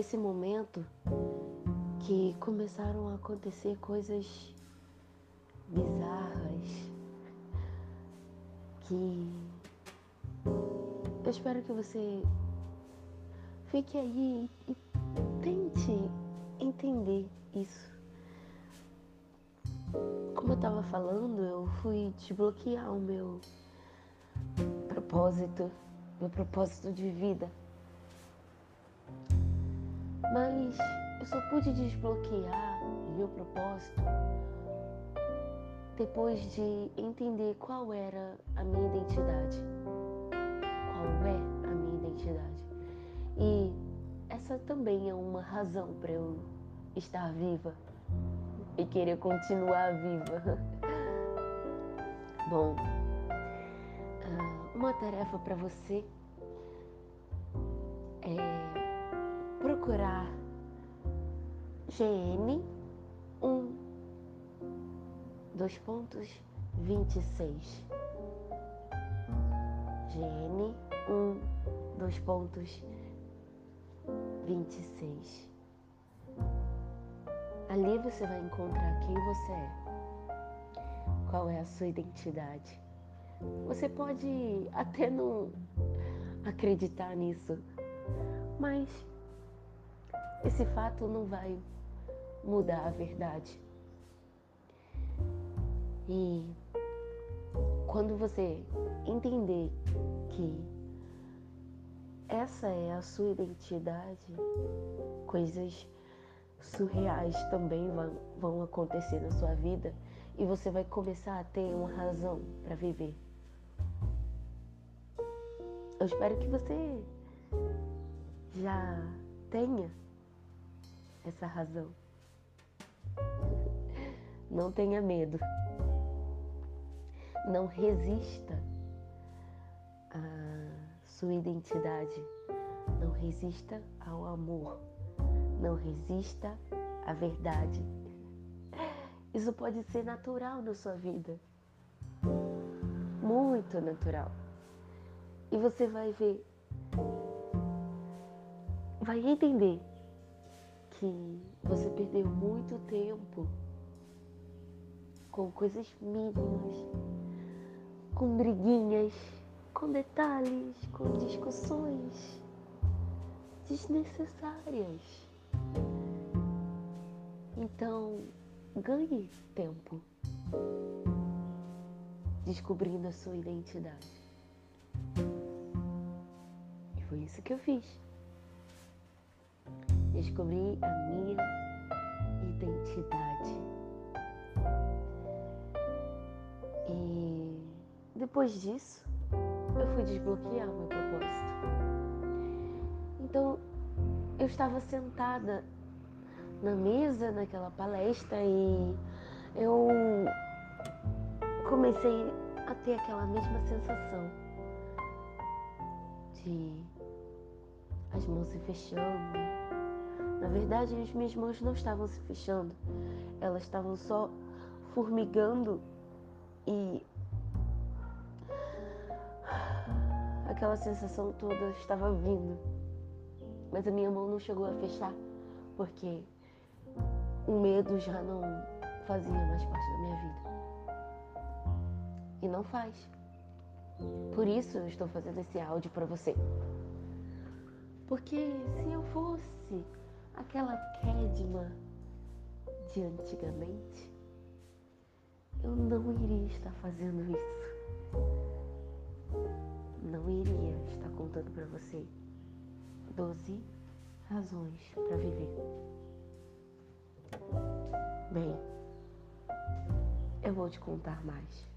nesse momento que começaram a acontecer coisas bizarras que eu espero que você fique aí e tente entender isso. Como eu estava falando, eu fui desbloquear o meu propósito, meu propósito de vida. Mas eu só pude desbloquear meu propósito depois de entender qual era a minha identidade. Qual é a minha identidade. E essa também é uma razão para eu estar viva e querer continuar viva. Bom, ah, uma tarefa para você é procurar GN 1, dois pontos, 26. GN 1, dois pontos, 26. Ali você vai encontrar quem você é, qual é a sua identidade. Você pode até não acreditar nisso, mas esse fato não vai mudar a verdade. E quando você entender que essa é a sua identidade, coisas surreais também vão, vão acontecer na sua vida e você vai começar a ter uma razão para viver. Eu espero que você já tenha essa razão. Não tenha medo. Não resista à sua identidade. Não resista ao amor. Não resista à verdade. Isso pode ser natural na sua vida. Muito natural. E você vai ver, vai entender que você perdeu muito tempo com coisas mínimas, com briguinhas, com detalhes, com discussões desnecessárias. Então, ganhe tempo descobrindo a sua identidade. E foi isso que eu fiz. Descobri a minha identidade. E depois disso, eu fui desbloquear o meu propósito. Então, eu estava sentada na mesa naquela palestra e eu comecei a ter aquela mesma sensação de as mãos se fechando. Na verdade, as minhas mãos não estavam se fechando, elas estavam só formigando e aquela sensação toda estava vindo. Mas a minha mão não chegou a fechar porque o medo já não fazia mais parte da minha vida. E não faz. Por isso eu estou fazendo esse áudio para você. Porque se eu fosse aquela Kedma de antigamente, eu não iria estar fazendo isso. Não iria estar contando para você 12 razões para viver. Bem, eu vou te contar mais.